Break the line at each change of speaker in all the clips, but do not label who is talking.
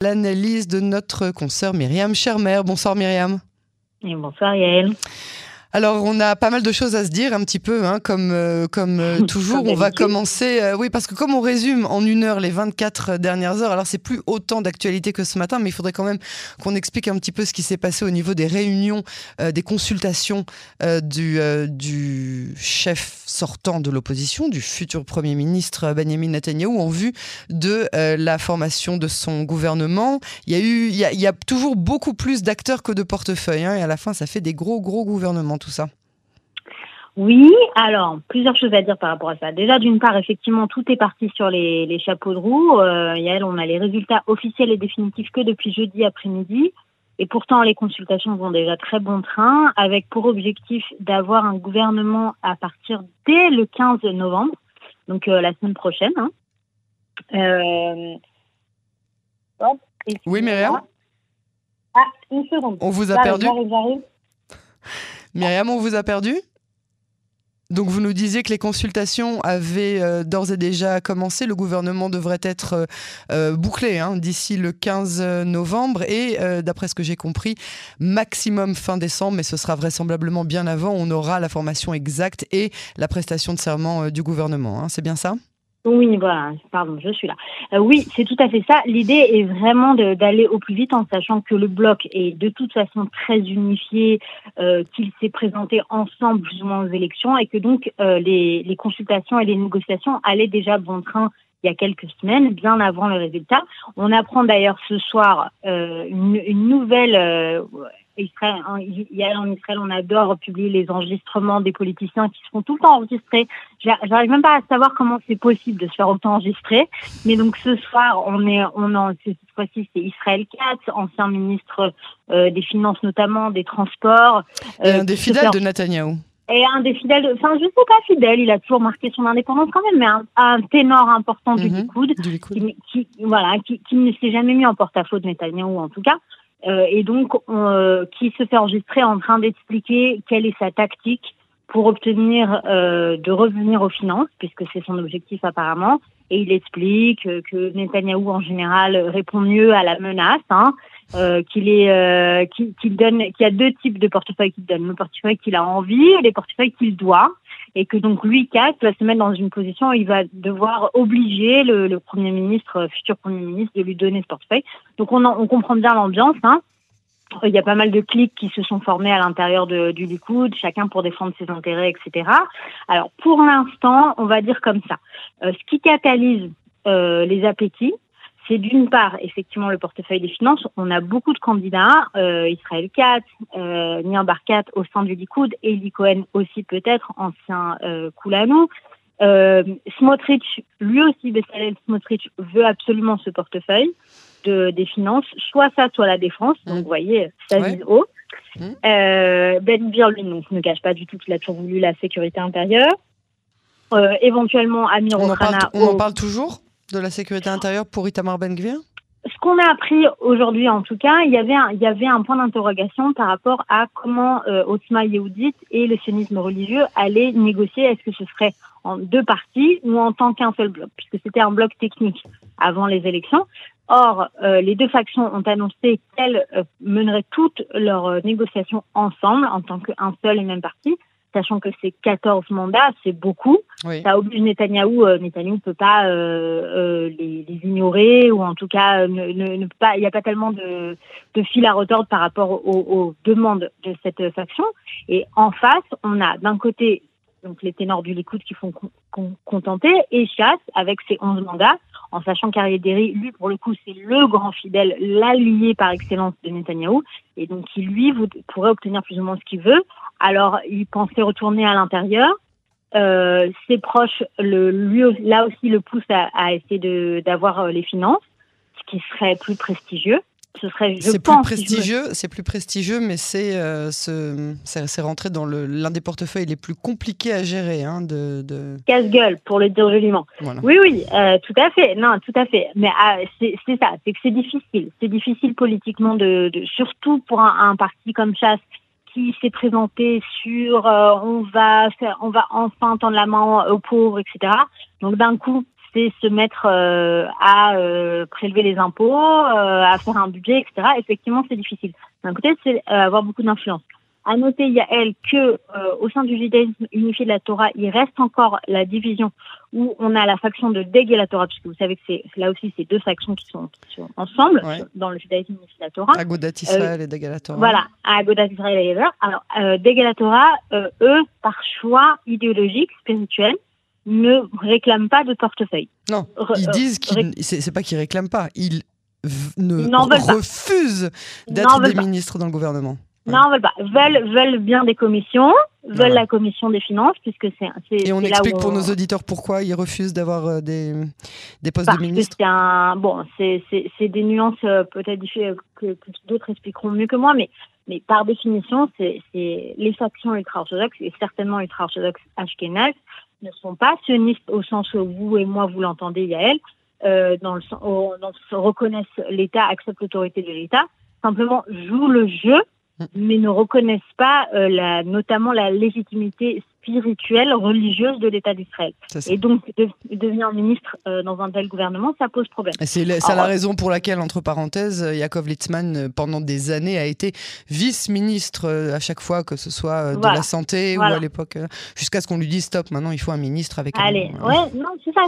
L'analyse de notre consoeur Myriam Schermer. Bonsoir Myriam.
Et bonsoir Yael.
Alors, on a pas mal de choses à se dire, un petit peu, hein, comme, euh, comme euh, toujours. on va commencer, euh, oui, parce que comme on résume en une heure les 24 dernières heures, alors c'est plus autant d'actualité que ce matin, mais il faudrait quand même qu'on explique un petit peu ce qui s'est passé au niveau des réunions, des consultations du, du chef sortant de l'opposition, du futur Premier ministre Benjamin Netanyahu, en vue de la formation de son gouvernement. Il y a, eu, il y a, il y a toujours beaucoup plus d'acteurs que de portefeuilles, hein, et à la fin, ça fait des gros, gros gouvernements tout ça
oui, alors plusieurs choses à dire par rapport à ça. Déjà, d'une part, effectivement, tout est parti sur les, chapeaux de roue. Euh, Yael, on a les résultats officiels et définitifs que depuis jeudi après-midi. Et pourtant, les consultations vont déjà très bon train, avec pour objectif d'avoir un gouvernement à partir dès le 15 novembre, donc euh, la semaine prochaine. Hein. Euh,
oui, Myriam
Ah, une seconde.
On vous a perdu Myriam, on vous a perdu? Donc vous nous disiez que les consultations avaient euh, d'ores et déjà commencé. Le gouvernement devrait être euh, euh, bouclé hein, d'ici le 15 novembre et, d'après ce que j'ai compris, maximum fin décembre, mais ce sera vraisemblablement bien avant. On aura la formation exacte et la prestation de serment du gouvernement. Hein. C'est bien ça?
Oui, voilà, pardon, je suis là. Euh, oui, c'est tout à fait ça. L'idée est vraiment d'aller au plus vite en sachant que le bloc est de toute façon très unifié, euh, qu'il s'est présenté ensemble plus aux élections et que donc euh, les, consultations et les négociations allaient déjà bon train il y a quelques semaines, bien avant le résultat. On apprend d'ailleurs ce soir une, une, nouvelle Israël, en, en Israël, on adore publier les enregistrements des politiciens qui se font tout le temps enregistrer. J'arrive même pas à savoir comment c'est possible de se faire autant enregistrer. Mais donc ce soir, on est, on en, cette fois-ci, c'est Israël Katz, ancien ministre euh, des Finances notamment, des Transports.
et un euh, des fidèles de Netanyahou.
Et un des fidèles, enfin je sais pas fidèle, il a toujours marqué son indépendance quand même, mais un, ténor important du, mhm. Likoud, qui, voilà, qui, qui ne s'est jamais mis en porte-à-faux de Netanyahou en tout cas. Euh, et donc euh, qui se fait enregistrer en train d'expliquer quelle est sa tactique pour obtenir euh, de revenir aux finances, puisque c'est son objectif apparemment. Et il explique que Netanyahou en général répond mieux à la menace, hein, euh, qu'il est, euh, qu'il donne, qu'il y a deux types de portefeuilles qu'il donne, le portefeuille qu'il a envie et les portefeuilles qu'il doit et que donc lui, Kat, va se mettre dans une position où il va devoir obliger le, le Premier ministre, euh, futur Premier ministre, de lui donner ce portefeuille. Donc on, on comprend bien l'ambiance. Hein. Il y a pas mal de clics qui se sont formés à l'intérieur du Likoud, chacun pour défendre ses intérêts, etc. Alors pour l'instant, on va dire comme ça. Euh, ce qui catalyse euh, les appétits, c'est d'une part effectivement le portefeuille des finances. On a beaucoup de candidats, euh, Israël Katz, euh, Nian Barkat au sein du Likoud, Eli Cohen aussi peut-être, ancien euh, Koulanou. Euh, Smotrich, lui aussi, Bessalel Smotrich veut absolument ce portefeuille de, des finances, soit ça, soit la défense. Donc, vous voyez, ça vise haut. Mmh. Euh, ben Bir, lui, non, ne cache pas du tout qu'il a toujours voulu la sécurité intérieure. Euh, éventuellement, Amir
on, en parle, on en parle toujours? De la sécurité intérieure pour Itamar Ben-Gvir
ce qu'on a appris aujourd'hui, en tout cas, il y avait un, il y avait un point d'interrogation par rapport à comment euh, Otzma Yehudit et le sionisme religieux allaient négocier. Est-ce que ce serait en deux parties ou en tant qu'un seul bloc, puisque c'était un bloc technique avant les élections. Or, euh, les deux factions ont annoncé qu'elles euh, meneraient toutes leurs négociations ensemble en tant qu'un seul et même parti sachant que c'est 14 mandats, c'est beaucoup. Ça oblige Netanyahou, euh, Netanyahou ne peut pas euh, euh, les, les, ignorer ou en tout cas ne, ne, peut pas. Il n'y a pas tellement de, de fil à retordre par rapport aux, aux, demandes de cette faction. Et en face, on a d'un côté donc les ténors du Likoud qui font contenter, et Chasse avec ses 11 mandats, en sachant qu'Ariaderi, lui, pour le coup, c'est le grand fidèle, l'allié par excellence de Netanyahou, et donc qui, lui, vous, pourrait obtenir plus ou moins ce qu'il veut. Alors, il pensait retourner à l'intérieur. Euh, ses proches, le, lui, là aussi, le poussent à, à essayer d'avoir euh, les finances, ce qui serait plus prestigieux
c'est plus prestigieux, c'est plus prestigieux, mais c'est euh, c'est rentré dans l'un des portefeuilles les plus compliqués à gérer. Hein, de, de...
Casse-gueule, pour le dire joliment. Oui, oui, euh, tout à fait. Non, tout à fait. Mais ah, c'est ça, c'est que c'est difficile. C'est difficile politiquement, de, de surtout pour un, parti comme Chasse qui s'est présenté sur euh, on va faire, on va enfin tendre la main aux pauvres, etc. Donc d'un coup, c'est se mettre à prélever les impôts, à faire un budget, etc. Effectivement, c'est difficile. D'un côté, c'est avoir beaucoup d'influence. À noter, il y a elle que euh, au sein du judaïsme unifié de la Torah, il reste encore la division où on a la faction de Deg et la Torah, puisque vous savez que c'est là aussi ces deux factions qui sont, ensemble dans le judaïsme unifié de la Torah.
Agodat Israël et Deg et la Torah.
Voilà, Agodat Israël et Torah. Alors euh, Deg et la Torah, euh, eux, par choix idéologique, spirituel, ne réclament pas de portefeuille.
Non, ils disent qu'ils, c'est pas qu'ils réclament pas, ils ne refusent d'être des ministres dans le gouvernement.
Non, veulent pas. Veulent, veulent bien des commissions, veulent la commission des finances, puisque c'est.
Et on explique pour nos auditeurs pourquoi ils refusent d'avoir euh, des, des postes de ministre.
C'est un bon, c'est des nuances euh, peut-être que, que d'autres expliqueront mieux que moi, mais mais par définition, c'est les factions ultra-orthodoxes et certainement ultra-orthodoxes ashkénazes ne sont pas sionistes au sens où vous et moi vous l'entendez, Yael, euh, dans le sens, reconnaissent l'État, acceptent l'autorité de l'État, simplement jouent le jeu mais ne reconnaissent pas euh, la, notamment la légitimité spirituelle, religieuse de l'État d'Israël. Et donc, devenir ministre euh, dans un tel gouvernement, ça pose problème.
C'est la, raison pour laquelle, entre parenthèses, Yaakov Litzman, euh, pendant des années, a été vice-ministre à chaque fois, que ce soit de la santé ou à l'époque, jusqu'à ce qu'on lui dise stop, maintenant il faut un ministre avec
Allez, ouais, non, c'est ça.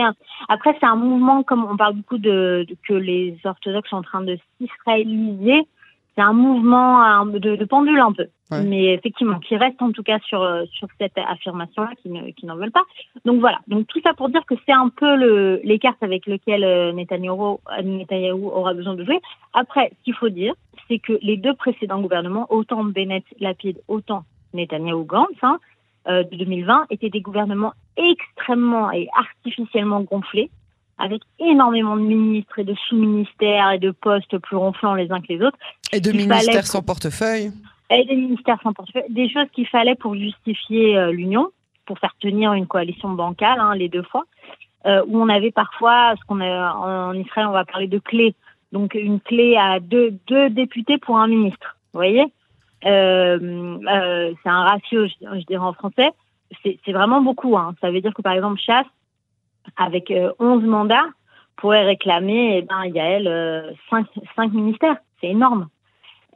Un, Après, c'est un mouvement, comme on parle beaucoup de, de, que les orthodoxes sont en train de s'israéliser c'est un mouvement de, pendule un peu. Mais effectivement, qui reste en tout cas sur, euh, sur cette affirmation-là, qui, n'en veulent pas. Donc voilà. Donc tout ça pour dire que c'est un peu le, les cartes avec lesquelles euh, Netanyahu, aura besoin de jouer. Après, ce qu'il faut dire, c'est que les deux précédents gouvernements, autant Bennett, Lapide, autant Netanyahu, Gantz, hein, euh, de 2020, étaient des gouvernements extrêmement et artificiellement gonflés avec énormément de ministres et de sous-ministères et de postes plus ronflants les uns que les autres.
Et de ministères sans portefeuille.
Et des ministères sans portefeuille. Des choses qu'il fallait pour justifier euh, l'union, pour faire tenir une coalition bancale, hein, les deux fois, euh, où on avait parfois, ce qu'on a en Israël, on va parler de clés. Donc une clé à deux, deux députés pour un ministre. Vous voyez? Euh, C'est un ratio, je, dirais en français. C'est vraiment beaucoup. Hein. Ça veut dire que par exemple, Chasse, avec 11 euh, mandats, pourrait réclamer, eh ben, Yael, euh, 5, 5 ministères. C'est énorme.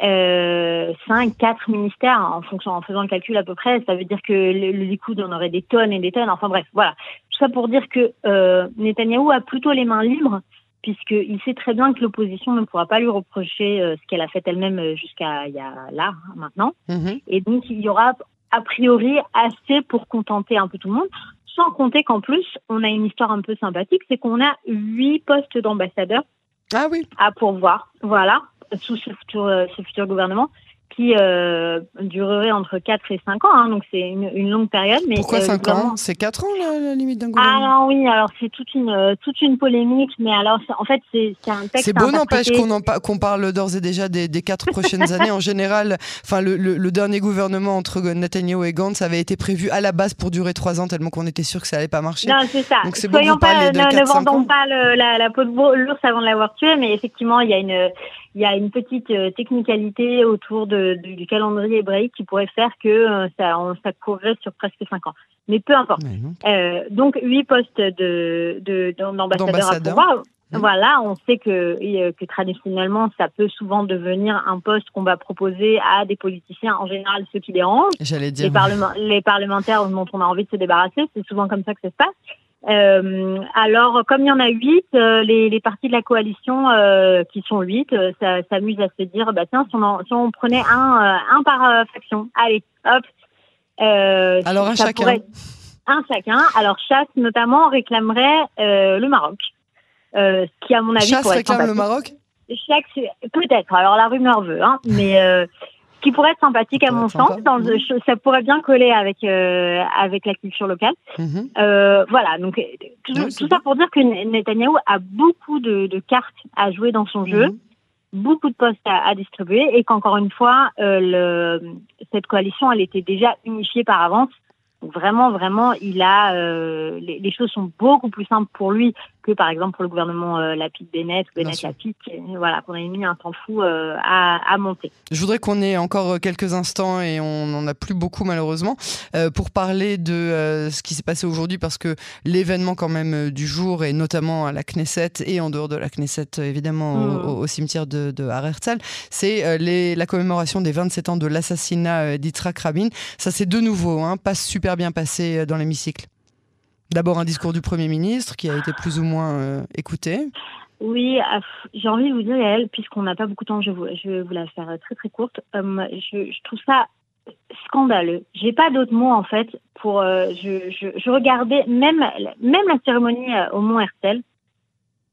Euh, 5, 4 ministères en fonction, en faisant le calcul à peu près, ça veut dire que le, le Likoud en aurait des tonnes et des tonnes. Enfin bref, voilà. Tout ça pour dire que euh, Netanyahou a plutôt les mains libres puisqu'il sait très bien que l'opposition ne pourra pas lui reprocher euh, ce qu'elle a fait elle-même euh, jusqu'à il y a là, hein, maintenant. Mm-hmm. Et donc, il y aura a priori assez pour contenter un peu tout le monde. Sans compter qu'en plus, on a une histoire un peu sympathique, c'est qu'on a huit postes d'ambassadeurs
ah oui.
à pourvoir, voilà, sous ce futur, euh, ce futur gouvernement qui euh, durerait entre 4 et 5 ans, hein, donc c'est une, une, longue période. Mais
Pourquoi 5 euh, ans C'est 4 ans la, limite d'un gouvernement?
Ah oui, alors c'est toute une, euh, toute une polémique, mais alors en fait c'est un texte.
C'est beau n'empêche qu'on qu'on parle d'ores et déjà des, des 4 prochaines années. En général, enfin le, le, dernier gouvernement entre Netanyahu et Gantz avait été prévu à la base pour durer 3 ans, tellement qu'on était sûr que ça allait pas marcher.
Non, c'est ça. Donc c'est pas, ne, vendons pas la, la peau de l'ours avant de l'avoir tué, mais effectivement il y a une il y a une petite euh, technicalité autour de, du calendrier hébraïque qui pourrait faire que euh, ça, on, ça courrait sur presque cinq ans. Mais peu importe. Euh, donc huit postes de d'ambassadeurs à pouvoir. Mmh. Voilà, on sait que, que traditionnellement, ça peut souvent devenir un poste qu'on va proposer à des politiciens, en général ceux qui dérangent.
J'allais dire.
Les, les parlementaires dont on a envie de se débarrasser, c'est souvent comme ça que ça se passe. Euh, alors, comme il y en a huit, euh, les, les partis de la coalition, euh, qui sont huit, euh, s'amusent à se dire, bah tiens, si on, si on prenait un, un par faction, allez, hop.
alors un chacun.
un chacun. Alors chasse notamment réclamerait le Maroc, qui à mon avis
chasse réclame le Maroc?
Chaque, peut-être. Alors la rumeur veut, hein, mais qui pourrait être sympathique à mon sens. Dans mhm. ça pourrait bien coller avec euh, avec la culture locale. Mhm. euh, voilà, donc tout, ça pour dire que Netanyahu a beaucoup de, de, cartes à jouer dans son jeu, mhm. beaucoup de postes à, à distribuer, et qu'encore une fois, euh, le, cette coalition, elle était déjà unifiée par avance. Donc vraiment, vraiment, il a euh, les, les, choses sont beaucoup plus simples pour lui que par exemple pour le gouvernement euh, Lapide Bennett ou Bennett Lapide, voilà, qu'on a mis un temps fou euh, à, à, monter.
Je voudrais qu'on ait encore quelques instants et on n'en a plus beaucoup malheureusement euh, pour parler de euh, ce qui s'est passé aujourd'hui parce que l'événement quand même du jour et notamment à la Knesset et en dehors de la Knesset évidemment au, mmh. cimetière de, de c'est la commémoration des 27 ans de l'assassinat d'Yitzhak Rabin. Ça c'est de nouveau, hein, pas super bien passé euh, dans l'hémicycle D'abord un discours du Premier ministre qui a été plus ou moins euh, écouté.
Oui, j'ai envie de vous dire, Yael, puisqu'on n'a pas beaucoup de temps, je, vais vous la faire très très courte. Euh, je, trouve ça scandaleux. J'ai pas d'autres mots en fait pour. je, regardais même même la cérémonie au Mont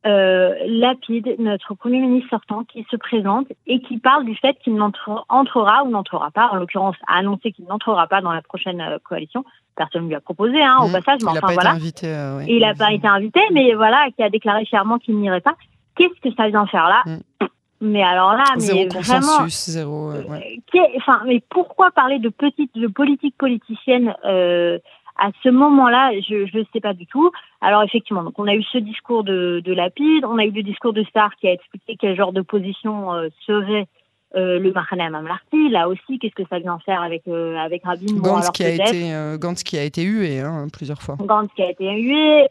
Hersel. Lapide, notre Premier ministre sortant, qui se présente et qui parle du fait qu'il n'entrera ou n'entrera pas, en l'occurrence a annoncé qu'il n'entrera pas dans la prochaine euh, coalition. Personne ne lui a proposé, hein, au mmh. passage, mais
il
enfin voilà.
Invité, euh,
il n'a pas été invité, mais voilà, qui a déclaré fièrement qu'il n'irait pas. Qu'est-ce que ça vient faire là mmh. Mais alors là,
zéro
mais
vraiment, zéro. Euh,
enfin, mais pourquoi parler de petite, de politique politicienne à ce moment-là, je ne sais pas du tout. Alors effectivement, donc on a eu ce discours de, de Lapide, on a eu le discours de Star qui a expliqué quel genre de position euh, serait euh, le Mahane Mamlarti. Là aussi, qu'est-ce que ça vient faire avec euh, avec Rabin
Gantz, qui a été, Gantz qui a été hué hein, plusieurs fois.
Gantz qui a été hué.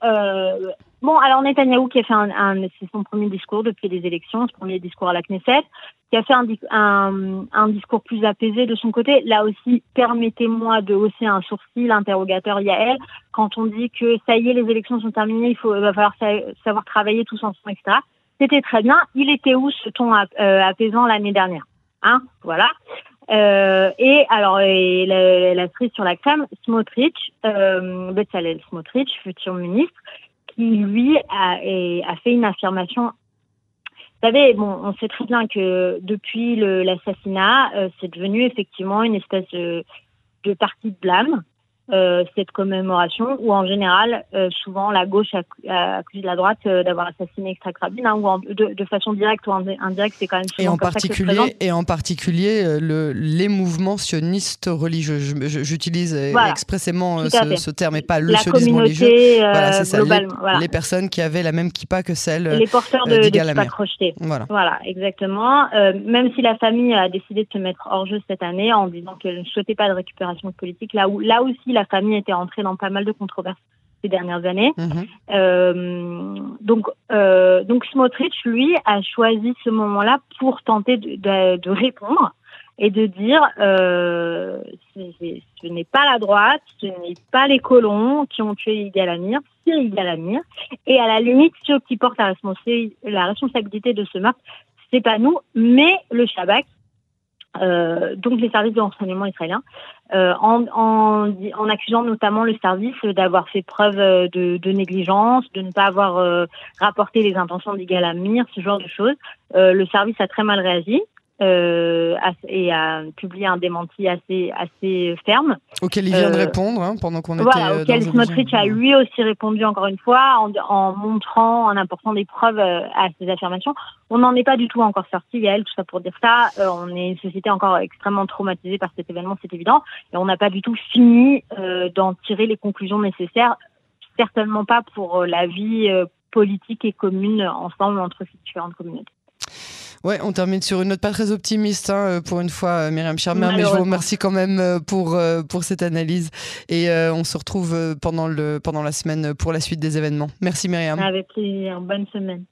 Bon, alors Netanyahou qui a fait un, c'est son premier discours depuis les élections, ce premier discours à la Knesset, qui a fait un, un, un discours plus apaisé de son côté. Là aussi, permettez-moi de hausser un sourcil, l'interrogateur Yael, quand on dit que ça y est, les élections sont terminées, il faut, va falloir savoir travailler tous ensemble, etc. C'était très bien. Il était où ce ton euh, apaisant l'année dernière? Hein, voilà. Euh, et alors, et la, la, sur la crème, Smotrich, euh, Smotrich, futur ministre, qui, lui, a, a fait une affirmation vous savez, bon, on sait très bien que depuis l'assassinat, euh, c'est devenu effectivement une espèce de, de partie de blâme. Euh, cette commémoration où en général euh, souvent la gauche accuse la droite euh, d'avoir assassiné Extract Rabin hein, ou de, de, façon directe ou indirecte c'est quand même
et en particulier et en particulier le, les mouvements sionistes religieux. J'utilise expressément ce, ce, terme et pas le
la
sionisme religieux
voilà c'est ça
les, les, personnes qui avaient la même kippa que celle
les porteurs de, de kippa crocheté voilà. Voilà exactement. Même si la famille a décidé de se mettre hors jeu cette année en disant qu'elle ne souhaitait pas de récupération politique là où là aussi la famille était entrée dans pas mal de controverses ces dernières années. Mhm. Euh, donc, euh, donc Smotrich, lui, a choisi ce moment-là pour tenter de, répondre et de dire euh, ce n'est pas la droite, ce n'est pas les colons qui ont tué Yigal Amir, c'est Yigal Amir. Et à la limite, ceux qui portent la, la responsabilité de ce meurtre, c'est pas nous, mais le Shabbat euh, donc les services de renseignement israéliens, euh, en, accusant notamment le service d'avoir fait preuve de, de, négligence, de ne pas avoir euh, rapporté les intentions d'Igal Amir, ce genre de choses. Euh, le service a très mal réagi euh, et a publié un démenti assez assez ferme.
Auquel il vient de euh, répondre hein, pendant qu'on
voilà,
était. Voilà,
euh, auquel Smotrich a lui aussi répondu encore une fois en, en montrant, en apportant des preuves euh, à ses affirmations. On n'en est pas du tout encore sorti, Yael, tout ça pour dire ça. on est une société encore extrêmement traumatisée par cet événement, c'est évident, et on n'a pas du tout fini d'en tirer les conclusions nécessaires. Certainement pas pour la vie politique et commune ensemble entre ces différentes communautés.
Ouais, on termine sur une note pas très optimiste hein, euh, pour une fois, euh, Myriam Charmer, mais je vous remercie quand même euh, pour, pour cette analyse et on se retrouve pendant, le, pendant la semaine pour la suite des événements. Merci Myriam.
Avec plaisir, bonne semaine.